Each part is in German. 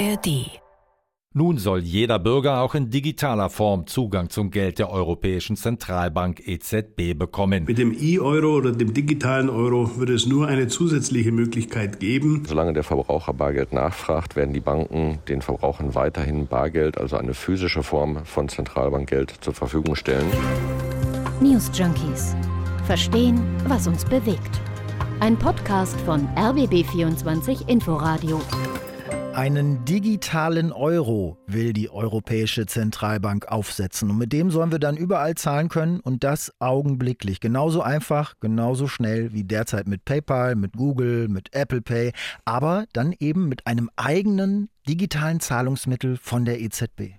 ARD nun soll jeder Bürger auch in digitaler Form Zugang zum Geld der Europäischen Zentralbank EZB bekommen. Mit dem E-Euro oder dem digitalen Euro würde es nur eine zusätzliche Möglichkeit geben. Solange der Verbraucher Bargeld nachfragt, werden die Banken den Verbrauchern weiterhin Bargeld, also eine physische Form von Zentralbankgeld, zur Verfügung stellen. News Junkies. Verstehen, was uns bewegt. Ein Podcast von RBB24 Inforadio. Einen digitalen Euro will die Europäische Zentralbank aufsetzen. Und mit dem sollen wir dann überall zahlen können und das augenblicklich. Genauso einfach, genauso schnell wie derzeit mit PayPal, mit Google, mit Apple Pay, aber dann eben mit einem eigenen digitalen Zahlungsmittel von der EZB.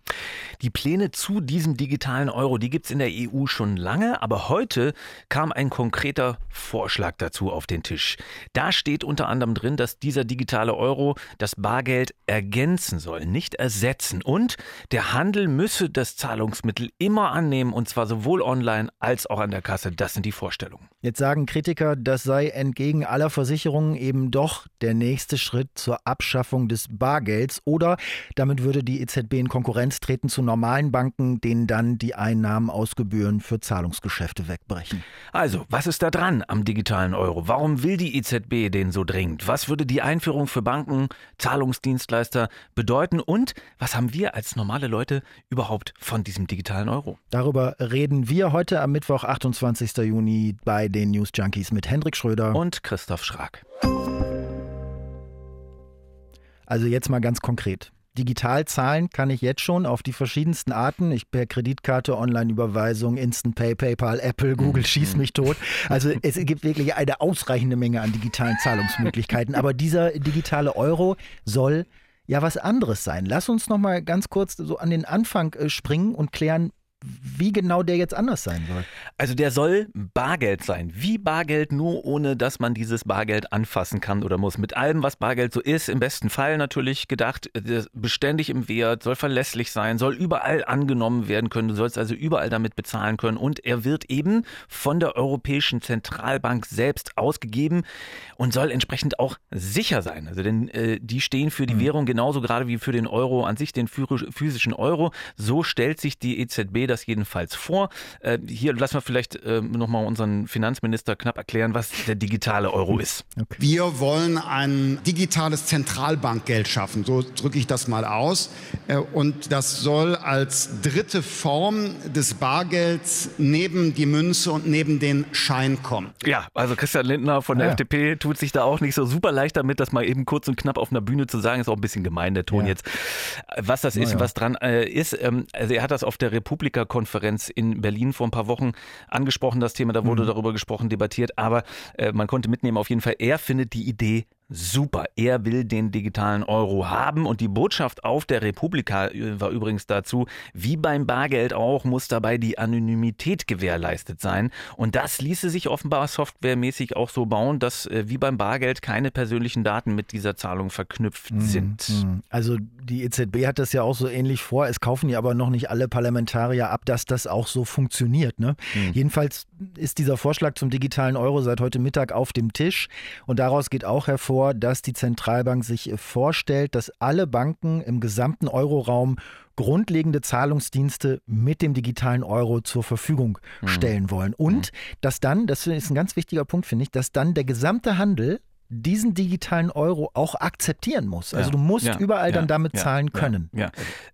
Die Pläne zu diesem digitalen Euro, die gibt es in der EU schon lange, aber heute kam ein konkreter Vorschlag dazu auf den Tisch. Da steht unter anderem drin, dass dieser digitale Euro das Bargeld ergänzen soll, nicht ersetzen. Und der Handel müsse das Zahlungsmittel immer annehmen, und zwar sowohl online als auch an der Kasse. Das sind die Vorstellungen. Jetzt sagen Kritiker, das sei entgegen aller Versicherungen eben doch der nächste Schritt zur Abschaffung des Bargelds oder damit würde die EZB in Konkurrenz treten zu normalen Banken, denen dann die Einnahmen aus Gebühren für Zahlungsgeschäfte wegbrechen. Also, was ist da dran am digitalen Euro? Warum will die EZB den so dringend? Was würde die Einführung für Banken, Zahlungsdienstleister bedeuten und was haben wir als normale Leute überhaupt von diesem digitalen Euro? Darüber reden wir heute am Mittwoch, 28. Juni bei den News Junkies mit Hendrik Schröder und Christoph Schrag. Also jetzt mal ganz konkret. Digital zahlen kann ich jetzt schon auf die verschiedensten Arten. Ich per Kreditkarte, Online-Überweisung, Instant Pay, PayPal, Apple, Google, schieß mich tot. Also es gibt wirklich eine ausreichende Menge an digitalen Zahlungsmöglichkeiten. Aber dieser digitale Euro soll ja was anderes sein. Lass uns noch mal ganz kurz so an den Anfang äh, springen und klären, wie genau der jetzt anders sein soll. Also der soll Bargeld sein. Wie Bargeld, nur ohne dass man dieses Bargeld anfassen kann oder muss. Mit allem, was Bargeld so ist, im besten Fall natürlich gedacht, beständig im Wert, soll verlässlich sein, soll überall angenommen werden können. Du sollst also überall damit bezahlen können. Und er wird eben von der Europäischen Zentralbank selbst ausgegeben und soll entsprechend auch sicher sein. Also denn äh, die stehen für die mhm. Währung genauso gerade wie für den Euro an sich, den physischen Euro. So stellt sich die EZB das jedenfalls vor. Äh, hier lassen wir vielleicht äh, nochmal unseren Finanzminister knapp erklären, was der digitale Euro ist. Okay. Wir wollen ein digitales Zentralbankgeld schaffen, so drücke ich das mal aus. Äh, und das soll als dritte Form des Bargelds neben die Münze und neben den Schein kommen. Ja, also Christian Lindner von der ja. FDP tut sich da auch nicht so super leicht damit, das mal eben kurz und knapp auf einer Bühne zu sagen. Ist auch ein bisschen gemein, der Ton ja. jetzt. Was das ist, ja. was dran äh, ist, ähm, also er hat das auf der Republika Politikerkonferenz in Berlin vor ein paar Wochen angesprochen, das Thema. Da wurde mhm. darüber gesprochen, debattiert. Aber äh, man konnte mitnehmen, auf jeden Fall, er findet die Idee super. Er will den digitalen Euro haben und die Botschaft auf der Republika äh, war übrigens dazu, wie beim Bargeld auch, muss dabei die Anonymität gewährleistet sein. Und das ließe sich offenbar softwaremäßig auch so bauen, dass äh, wie beim Bargeld keine persönlichen Daten mit dieser Zahlung verknüpft mhm. sind. Mhm. Also die EZB hat das ja auch so ähnlich vor. Es kaufen ja aber noch nicht alle Parlamentarier ab, dass das auch so funktioniert. Ne? Mhm. Jedenfalls ist dieser Vorschlag zum digitalen Euro seit heute Mittag auf dem Tisch und daraus geht auch hervor, vor, dass die Zentralbank sich vorstellt, dass alle Banken im gesamten Euroraum grundlegende Zahlungsdienste mit dem digitalen Euro zur Verfügung mhm. stellen wollen. Und mhm. dass dann, das ist ein ganz wichtiger Punkt, finde ich, dass dann der gesamte Handel diesen digitalen Euro auch akzeptieren muss. Also ja, du musst ja, überall ja, dann damit zahlen können. Ja,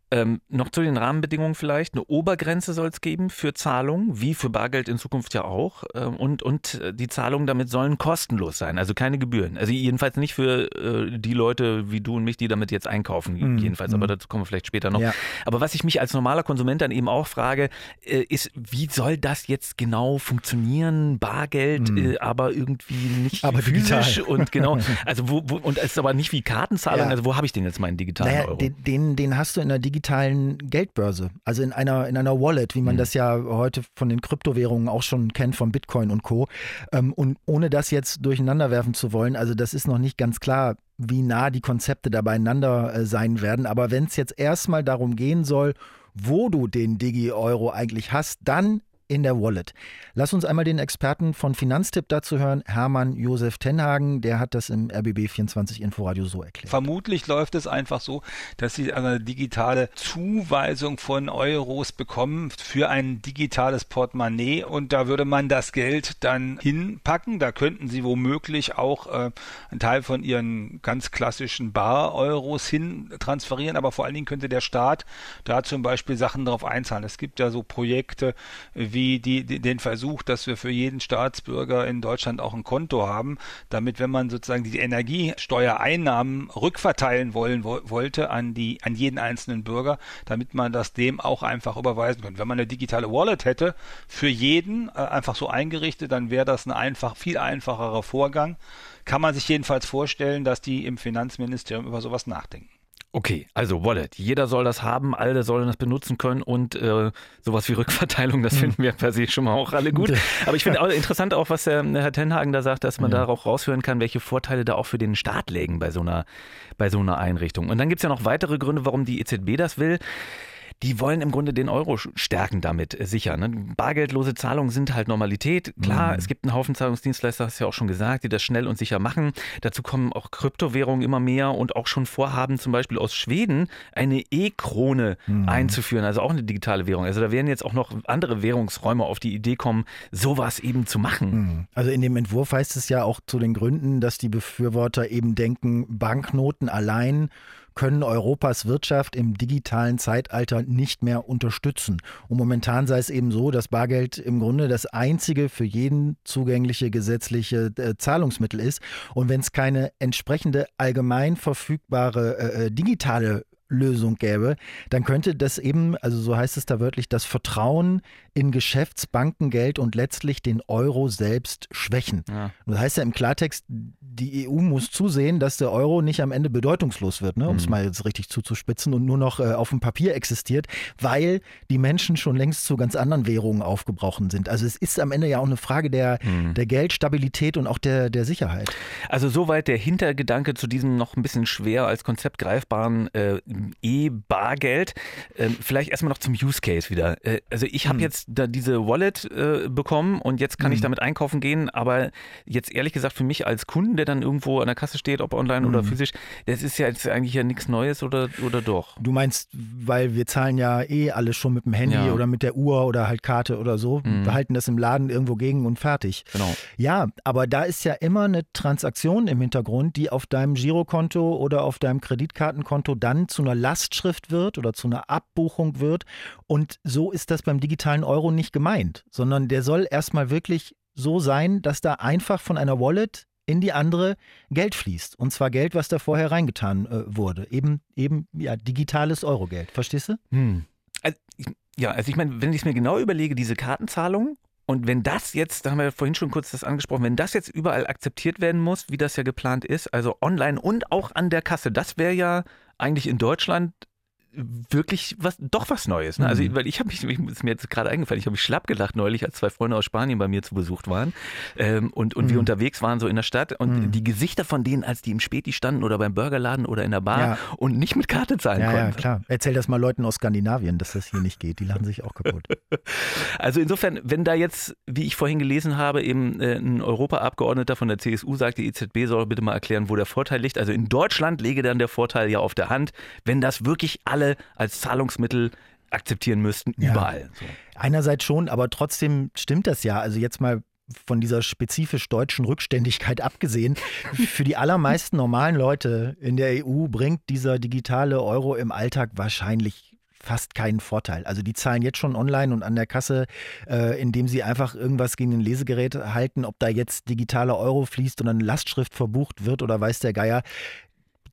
ähm, noch zu den Rahmenbedingungen vielleicht. Eine Obergrenze soll es geben für Zahlungen, wie für Bargeld in Zukunft ja auch. Ähm, und, und äh, die Zahlungen damit sollen kostenlos sein, also keine Gebühren. Also jedenfalls nicht für äh, die Leute wie du und mich, die damit jetzt einkaufen, mhm. jedenfalls. Aber mhm. dazu kommen wir vielleicht später noch. Aber was ich mich als normaler Konsument dann eben auch frage, äh, ist, wie soll das jetzt genau funktionieren? Bargeld, mhm. äh, aber irgendwie nicht aber physisch digital. und genau. Also wo, wo, und es ist aber nicht wie Kartenzahlung. Ja. Also wo habe ich denn jetzt meinen digitalen naja, Euro? Den, den, den hast du in digitalen digitalen Geldbörse, also in einer, in einer Wallet, wie man mhm. das ja heute von den Kryptowährungen auch schon kennt, von Bitcoin und Co. Ähm, und ohne das jetzt durcheinander werfen zu wollen, also das ist noch nicht ganz klar, wie nah die Konzepte da beieinander äh, sein werden. Aber wenn es jetzt erstmal darum gehen soll, wo du den Digi-Euro eigentlich hast, dann in der Wallet. Lass uns einmal den Experten von Finanztipp dazu hören, Hermann Josef Tenhagen, der hat das im RBB 24 Inforadio so erklärt. Vermutlich läuft es einfach so, dass Sie eine digitale Zuweisung von Euros bekommen für ein digitales Portemonnaie und da würde man das Geld dann hinpacken. Da könnten Sie womöglich auch äh, einen Teil von Ihren ganz klassischen Bar-Euros hin transferieren, aber vor allen Dingen könnte der Staat da zum Beispiel Sachen darauf einzahlen. Es gibt ja so Projekte wie die, die, den Versuch, dass wir für jeden Staatsbürger in Deutschland auch ein Konto haben, damit wenn man sozusagen die Energiesteuereinnahmen rückverteilen wollen wo, wollte an die an jeden einzelnen Bürger, damit man das dem auch einfach überweisen könnte. Wenn man eine digitale Wallet hätte für jeden äh, einfach so eingerichtet, dann wäre das ein einfach viel einfacherer Vorgang. Kann man sich jedenfalls vorstellen, dass die im Finanzministerium über sowas nachdenken. Okay, also Wallet. Jeder soll das haben, alle sollen das benutzen können und äh, sowas wie Rückverteilung, das hm. finden wir per se schon mal auch alle gut. Aber ich finde auch interessant auch, was der Herr Tenhagen da sagt, dass man ja. da auch raushören kann, welche Vorteile da auch für den Staat liegen bei so einer, bei so einer Einrichtung. Und dann gibt es ja noch weitere Gründe, warum die EZB das will die wollen im Grunde den Euro stärken damit äh, sicher. Ne? Bargeldlose Zahlungen sind halt Normalität. Klar, mhm. es gibt einen Haufen Zahlungsdienstleister, hast du ja auch schon gesagt, die das schnell und sicher machen. Dazu kommen auch Kryptowährungen immer mehr und auch schon Vorhaben, zum Beispiel aus Schweden, eine E-Krone mhm. einzuführen, also auch eine digitale Währung. Also da werden jetzt auch noch andere Währungsräume auf die Idee kommen, sowas eben zu machen. Mhm. Also in dem Entwurf heißt es ja auch zu den Gründen, dass die Befürworter eben denken, Banknoten allein können Europas Wirtschaft im digitalen Zeitalter nicht mehr unterstützen. Und momentan sei es eben so, dass Bargeld im Grunde das einzige für jeden zugängliche gesetzliche äh, Zahlungsmittel ist. Und wenn es keine entsprechende allgemein verfügbare äh, äh digitale Lösung gäbe, dann könnte das eben, also so heißt es da wörtlich, das Vertrauen in Geschäftsbankengeld und letztlich den Euro selbst schwächen. Ja. Das heißt ja im Klartext, die EU muss zusehen, dass der Euro nicht am Ende bedeutungslos wird, ne, um es mhm. mal jetzt richtig zuzuspitzen und nur noch äh, auf dem Papier existiert, weil die Menschen schon längst zu ganz anderen Währungen aufgebrochen sind. Also es ist am Ende ja auch eine Frage der, mhm. der Geldstabilität und auch der, der Sicherheit. Also soweit der Hintergedanke zu diesem noch ein bisschen schwer als Konzept greifbaren äh, E-Bargeld. Ähm, vielleicht erstmal noch zum Use Case wieder. Äh, also ich habe hm. jetzt da diese Wallet äh, bekommen und jetzt kann hm. ich damit einkaufen gehen, aber jetzt ehrlich gesagt für mich als Kunden, der dann irgendwo an der Kasse steht, ob online hm. oder physisch, das ist ja jetzt eigentlich ja nichts Neues oder, oder doch? Du meinst, weil wir zahlen ja eh alles schon mit dem Handy ja. oder mit der Uhr oder halt Karte oder so, mhm. wir halten das im Laden irgendwo gegen und fertig. Genau. Ja, aber da ist ja immer eine Transaktion im Hintergrund, die auf deinem Girokonto oder auf deinem Kreditkartenkonto dann zu einer Lastschrift wird oder zu einer Abbuchung wird. Und so ist das beim digitalen Euro nicht gemeint, sondern der soll erstmal wirklich so sein, dass da einfach von einer Wallet in die andere Geld fließt. Und zwar Geld, was da vorher reingetan äh, wurde. Eben, eben ja, digitales Eurogeld. Verstehst du? Hm. Also, ja, also ich meine, wenn ich es mir genau überlege, diese Kartenzahlung und wenn das jetzt, da haben wir vorhin schon kurz das angesprochen, wenn das jetzt überall akzeptiert werden muss, wie das ja geplant ist, also online und auch an der Kasse, das wäre ja eigentlich in Deutschland wirklich was, doch was Neues. Ne? Also, mhm. weil ich habe mich, ist mir jetzt gerade eingefallen, ich habe mich schlapp gelacht neulich, als zwei Freunde aus Spanien bei mir zu Besuch waren ähm, und, und mhm. wir unterwegs waren so in der Stadt und mhm. die Gesichter von denen, als die im Späti standen oder beim Burgerladen oder in der Bar ja. und nicht mit Karte zahlen ja, konnten. Ja, klar. Erzähl das mal Leuten aus Skandinavien, dass das hier nicht geht. Die lachen sich auch kaputt. Also insofern, wenn da jetzt, wie ich vorhin gelesen habe, eben äh, ein Europaabgeordneter von der CSU sagt, die EZB soll bitte mal erklären, wo der Vorteil liegt. Also in Deutschland lege dann der Vorteil ja auf der Hand, wenn das wirklich alle alle als Zahlungsmittel akzeptieren müssten, ja. überall. So. Einerseits schon, aber trotzdem stimmt das ja. Also jetzt mal von dieser spezifisch deutschen Rückständigkeit abgesehen, für die allermeisten normalen Leute in der EU bringt dieser digitale Euro im Alltag wahrscheinlich fast keinen Vorteil. Also die zahlen jetzt schon online und an der Kasse, äh, indem sie einfach irgendwas gegen ein Lesegerät halten, ob da jetzt digitaler Euro fließt und eine Lastschrift verbucht wird oder weiß der Geier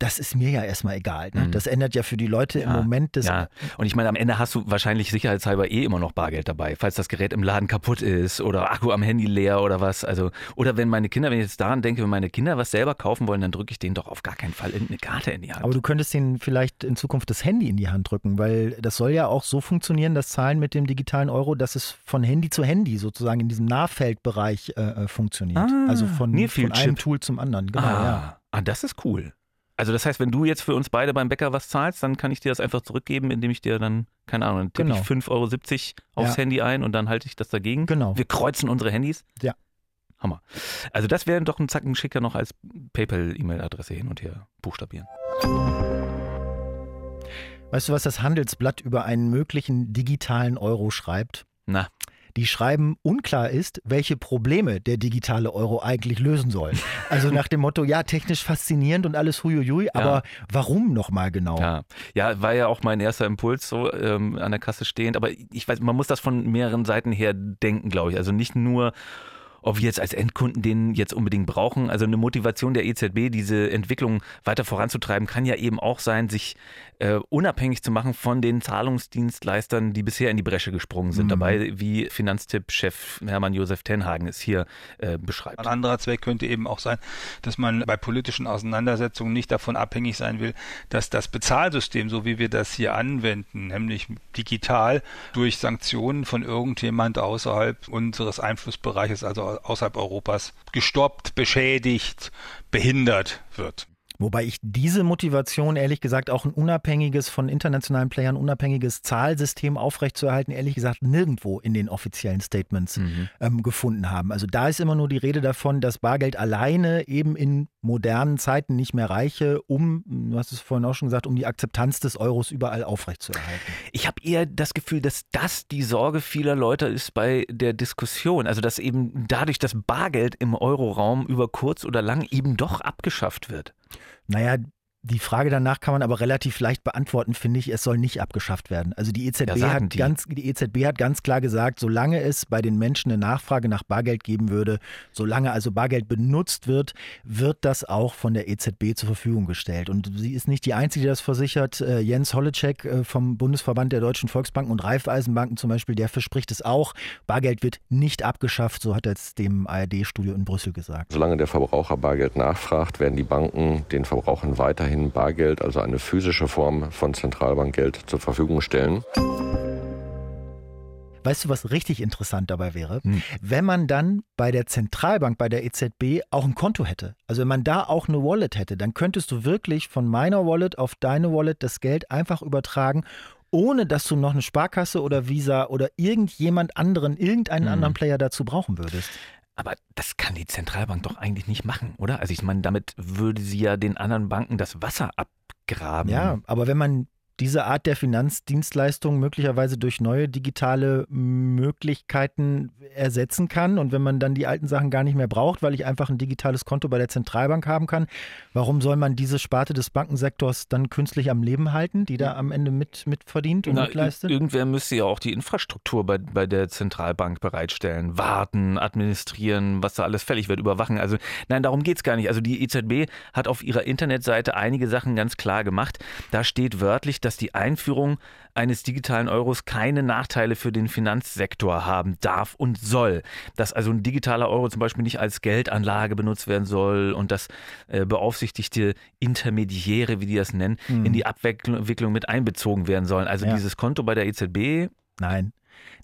das ist mir ja erstmal egal. Ne? Mhm. Das ändert ja für die Leute ja, im Moment das. Ja, und ich meine, am Ende hast du wahrscheinlich sicherheitshalber eh immer noch Bargeld dabei, falls das Gerät im Laden kaputt ist oder Akku am Handy leer oder was. Also, oder wenn meine Kinder, wenn ich jetzt daran denke, wenn meine Kinder was selber kaufen wollen, dann drücke ich denen doch auf gar keinen Fall irgendeine Karte in die Hand. Aber du könntest ihnen vielleicht in Zukunft das Handy in die Hand drücken, weil das soll ja auch so funktionieren, das Zahlen mit dem digitalen Euro, dass es von Handy zu Handy sozusagen in diesem Nahfeldbereich äh, äh funktioniert. Ah, also von, von einem Tool zum anderen. Genau, ah, ja. ah, das ist cool. Also das heißt, wenn du jetzt für uns beide beim Bäcker was zahlst, dann kann ich dir das einfach zurückgeben, indem ich dir dann, keine Ahnung, dann tippe Genau. ich 5,70 Euro aufs Ja. Handy ein und dann halte ich das dagegen. Genau. Wir kreuzen unsere Handys. Ja. Hammer. Also das wäre doch ein Zacken schicker noch als PayPal-E-Mail-Adresse hin und her buchstabieren. Weißt du, was das Handelsblatt über einen möglichen digitalen Euro schreibt? Na, Die schreiben, unklar ist, welche Probleme der digitale Euro eigentlich lösen soll. Also nach dem Motto, ja, technisch faszinierend und alles huiuiui, aber warum nochmal genau? ja. Ja, war ja auch mein erster Impuls, so ähm, an der Kasse stehend. Aber ich weiß, man muss das von mehreren Seiten her denken, glaube ich. Also nicht nur, ob wir jetzt als Endkunden den jetzt unbedingt brauchen. Also eine Motivation der EZB, diese Entwicklung weiter voranzutreiben, kann ja eben auch sein, sich äh, unabhängig zu machen von den Zahlungsdienstleistern, die bisher in die Bresche gesprungen sind. Mhm. Dabei, wie Finanztipp-Chef Hermann Josef Tenhagen es hier äh, beschreibt. Ein anderer Zweck könnte eben auch sein, dass man bei politischen Auseinandersetzungen nicht davon abhängig sein will, dass das Bezahlsystem, so wie wir das hier anwenden, nämlich digital durch Sanktionen von irgendjemand außerhalb unseres Einflussbereiches, also außerhalb Europas, gestoppt, beschädigt, behindert wird. Wobei ich diese Motivation, ehrlich gesagt, auch ein unabhängiges, von internationalen Playern unabhängiges Zahlsystem aufrechtzuerhalten, ehrlich gesagt, nirgendwo in den offiziellen Statements Mhm. ähm, gefunden haben. Also da ist immer nur die Rede davon, dass Bargeld alleine eben in modernen Zeiten nicht mehr reiche, um, du hast es vorhin auch schon gesagt, um die Akzeptanz des Euros überall aufrechtzuerhalten. Ich habe eher das Gefühl, dass das die Sorge vieler Leute ist bei der Diskussion. Also dass eben dadurch das Bargeld im Euroraum über kurz oder lang eben doch abgeschafft wird. Naja, die Frage danach kann man aber relativ leicht beantworten, finde ich. Es soll nicht abgeschafft werden. Also die EZB, Ja, hat die. ganz, die EZB hat ganz klar gesagt, solange es bei den Menschen eine Nachfrage nach Bargeld geben würde, solange also Bargeld benutzt wird, wird das auch von der EZB zur Verfügung gestellt. Und sie ist nicht die Einzige, die das versichert. Äh, Jens Holleczek äh, vom Bundesverband der Deutschen Volksbanken und Raiffeisenbanken zum Beispiel, der verspricht es auch. Bargeld wird nicht abgeschafft, so hat er es dem ARD-Studio in Brüssel gesagt. Solange der Verbraucher Bargeld nachfragt, werden die Banken den Verbrauchern weiterhin Bargeld, also eine physische Form von Zentralbankgeld, zur Verfügung stellen. Weißt du, was richtig interessant dabei wäre? Hm. Wenn man dann bei der Zentralbank, bei der EZB auch ein Konto hätte. Also wenn man da auch eine Wallet hätte, dann könntest du wirklich von meiner Wallet auf deine Wallet das Geld einfach übertragen, ohne dass du noch eine Sparkasse oder Visa oder irgendjemand anderen, irgendeinen Hm. anderen Player dazu brauchen würdest. Aber das kann die Zentralbank doch eigentlich nicht machen, oder? Also ich meine, damit würde sie ja den anderen Banken das Wasser abgraben. Ja, aber wenn man diese Art der Finanzdienstleistung möglicherweise durch neue digitale Möglichkeiten ersetzen kann und wenn man dann die alten Sachen gar nicht mehr braucht, weil ich einfach ein digitales Konto bei der Zentralbank haben kann, warum soll man diese Sparte des Bankensektors dann künstlich am Leben halten, die da am Ende mit, mitverdient und Na, mitleistet? irgendwer müsste ja auch die Infrastruktur bei, bei der Zentralbank bereitstellen. Warten, administrieren, was da alles fällig wird, überwachen. Also nein, darum geht's gar nicht. Also die EZB hat auf ihrer Internetseite einige Sachen ganz klar gemacht. Da steht wörtlich, dass die Einführung eines digitalen Euros keine Nachteile für den Finanzsektor haben darf und soll. Dass also ein digitaler Euro zum Beispiel nicht als Geldanlage benutzt werden soll und dass äh, beaufsichtigte Intermediäre, wie die das nennen, in die Abwicklung mit einbezogen werden sollen. Also Ja. dieses Konto bei der EZB, Nein.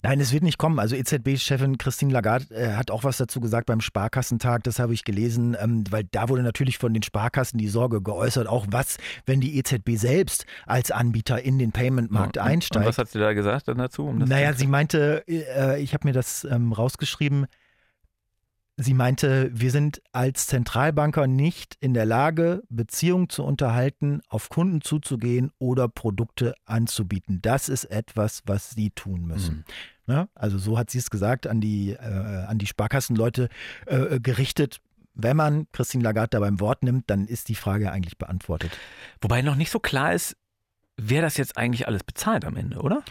Nein, es wird nicht kommen. Also EZB-Chefin Christine Lagarde äh, hat auch was dazu gesagt beim Sparkassentag, das habe ich gelesen, ähm, weil da wurde natürlich von den Sparkassen die Sorge geäußert, auch was, wenn die EZB selbst als Anbieter in den Payment-Markt einsteigt. Und was hat sie da gesagt dann dazu? Um Naja, sie meinte, äh, ich habe mir das ähm, rausgeschrieben, sie meinte, wir sind als Zentralbanker nicht in der Lage, Beziehungen zu unterhalten, auf Kunden zuzugehen oder Produkte anzubieten. Das ist etwas, was sie tun müssen. Ne? Also so hat sie es gesagt, an die, äh, an die Sparkassenleute äh, gerichtet. Wenn man Christine Lagarde da beim Wort nimmt, dann ist die Frage eigentlich beantwortet. Wobei noch nicht so klar ist, wer das jetzt eigentlich alles bezahlt am Ende, oder?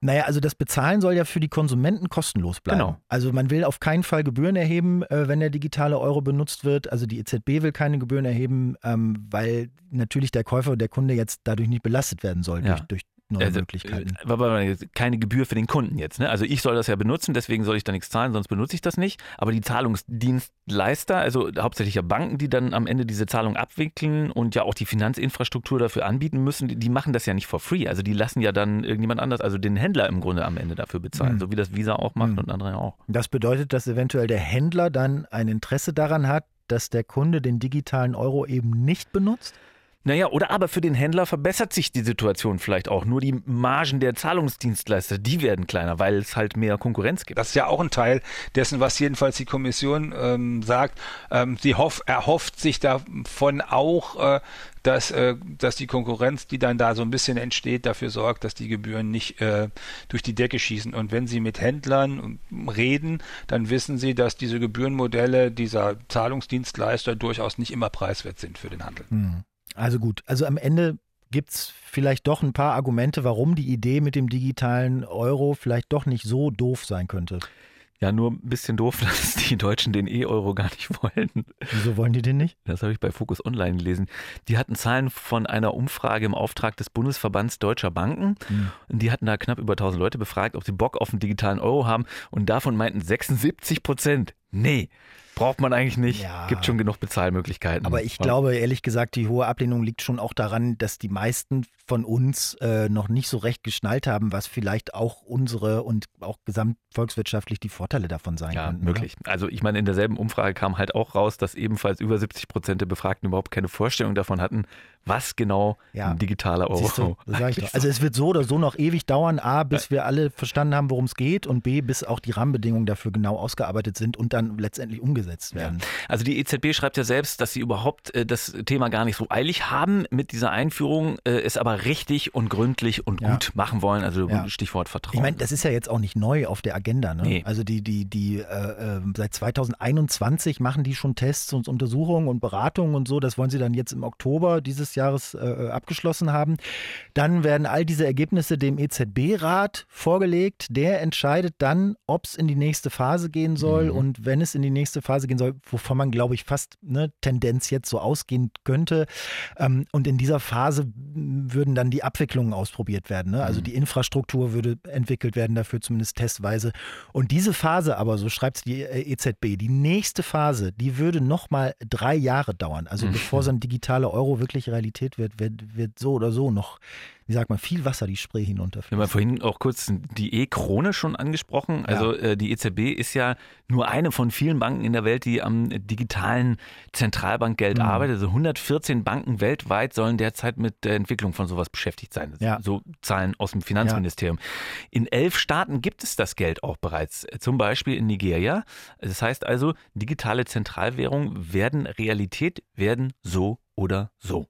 Naja, also das Bezahlen soll ja für die Konsumenten kostenlos bleiben. Genau. Also man will auf keinen Fall Gebühren erheben, äh, wenn der digitale Euro benutzt wird. Also die EZB will keine Gebühren erheben, ähm, weil natürlich der Käufer, der Kunde jetzt dadurch nicht belastet werden soll Ja. durch, durch neue Also, Möglichkeiten. äh, aber- keine Gebühr für den Kunden jetzt. Ne? Also ich soll das ja benutzen, deswegen soll ich da nichts zahlen, sonst benutze ich das nicht. Aber die Zahlungsdienstleister, also hauptsächlich ja Banken, die dann am Ende diese Zahlung abwickeln und ja auch die Finanzinfrastruktur dafür anbieten müssen, die, die machen das ja nicht for free. Also die lassen ja dann irgendjemand anders, also den Händler im Grunde am Ende dafür bezahlen, Mhm. so wie das Visa auch macht Mhm. und andere auch. Das bedeutet, dass eventuell der Händler dann ein Interesse daran hat, dass der Kunde den digitalen Euro eben nicht benutzt? Naja, oder aber für den Händler verbessert sich die Situation vielleicht auch. Nur die Margen der Zahlungsdienstleister, die werden kleiner, weil es halt mehr Konkurrenz gibt. Das ist ja auch ein Teil dessen, was jedenfalls die Kommission ähm, sagt. Ähm, sie hoff, erhofft sich davon auch, äh, dass, äh, dass die Konkurrenz, die dann da so ein bisschen entsteht, dafür sorgt, dass die Gebühren nicht äh, durch die Decke schießen. Und wenn Sie mit Händlern reden, dann wissen Sie, dass diese Gebührenmodelle dieser Zahlungsdienstleister durchaus nicht immer preiswert sind für den Handel. Hm. Also gut, also am Ende gibt es vielleicht doch ein paar Argumente, warum die Idee mit dem digitalen Euro vielleicht doch nicht so doof sein könnte. Ja, nur ein bisschen doof, dass die Deutschen den E-Euro gar nicht wollen. Wieso wollen die den nicht? Das habe ich bei Focus Online gelesen. Die hatten Zahlen von einer Umfrage im Auftrag des Bundesverbands Deutscher Banken. Hm. Und die hatten da knapp über 1000 Leute befragt, ob sie Bock auf einen digitalen Euro haben. Und davon meinten 76 Prozent, nee, braucht man eigentlich nicht. Ja. Gibt schon genug Bezahlmöglichkeiten. Aber ich glaube, ehrlich gesagt, die hohe Ablehnung liegt schon auch daran, dass die meisten von uns äh, noch nicht so recht geschnallt haben, was vielleicht auch unsere und auch gesamtvolkswirtschaftlich die Vorteile davon sein ja, könnten. möglich. Oder? Also ich meine, in derselben Umfrage kam halt auch raus, dass ebenfalls über 70 Prozent der Befragten überhaupt keine Vorstellung davon hatten, was genau ja. ein digitaler Euro du, Also es wird so oder so noch ewig dauern, A, bis wir alle verstanden haben, worum es geht und B, bis auch die Rahmenbedingungen dafür genau ausgearbeitet sind und dann letztendlich umgesetzt umgesetzt werden. Ja. Also die EZB schreibt ja selbst, dass sie überhaupt äh, das Thema gar nicht so eilig haben mit dieser Einführung, äh, es aber richtig und gründlich und ja. gut machen wollen. Also ja. Stichwort Vertrauen. Ich meine, das ist ja jetzt auch nicht neu auf der Agenda. Ne? Nee. Also die, die, die äh, äh seit 2021 machen die schon Tests und Untersuchungen und Beratungen und so. Das wollen sie dann jetzt im Oktober dieses Jahres äh, äh abgeschlossen haben. Dann werden all diese Ergebnisse dem EZB-Rat vorgelegt. Der entscheidet dann, ob es in die nächste Phase gehen soll. Mhm. Und wenn es in die nächste Phase Phase gehen soll, wovon man, glaube ich, fast eine Tendenz jetzt so ausgehen könnte. Ähm, und in dieser Phase würden dann die Abwicklungen ausprobiert werden. Ne? Also mhm. die Infrastruktur würde entwickelt werden, dafür zumindest testweise. Und diese Phase aber, so schreibt es die äh, EZB, die nächste Phase, die würde nochmal drei Jahre dauern. Also mhm. bevor so ein digitaler Euro wirklich Realität wird, wird, wird so oder so noch wie sagt man, viel Wasser die Spree hinunter. Wir haben ja vorhin auch kurz die E-Krone schon angesprochen. Also ja. äh, die EZB ist ja nur eine von vielen Banken in der Welt, die am digitalen Zentralbankgeld mhm. arbeitet. Also 114 Banken weltweit sollen derzeit mit der Entwicklung von sowas beschäftigt sein. Ja. So Zahlen aus dem Finanzministerium. Ja. In elf Staaten gibt es das Geld auch bereits. Zum Beispiel in Nigeria. Das heißt also, digitale Zentralwährungen werden Realität, werden so oder so.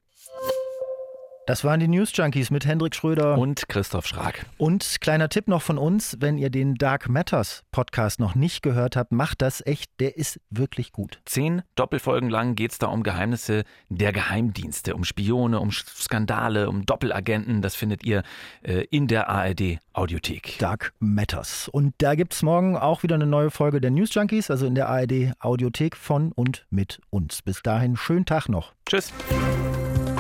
Das waren die News Junkies mit Hendrik Schröder und Christoph Schrag. Und kleiner Tipp noch von uns, wenn ihr den Dark Matters Podcast noch nicht gehört habt, macht das echt, der ist wirklich gut. Zehn Doppelfolgen lang geht es da um Geheimnisse der Geheimdienste, um Spione, um Skandale, um Doppelagenten. Das findet ihr äh, in der ARD Audiothek. Dark Matters. Und da gibt es morgen auch wieder eine neue Folge der News Junkies, also in der ARD Audiothek von und mit uns. Bis dahin, schönen Tag noch. Tschüss.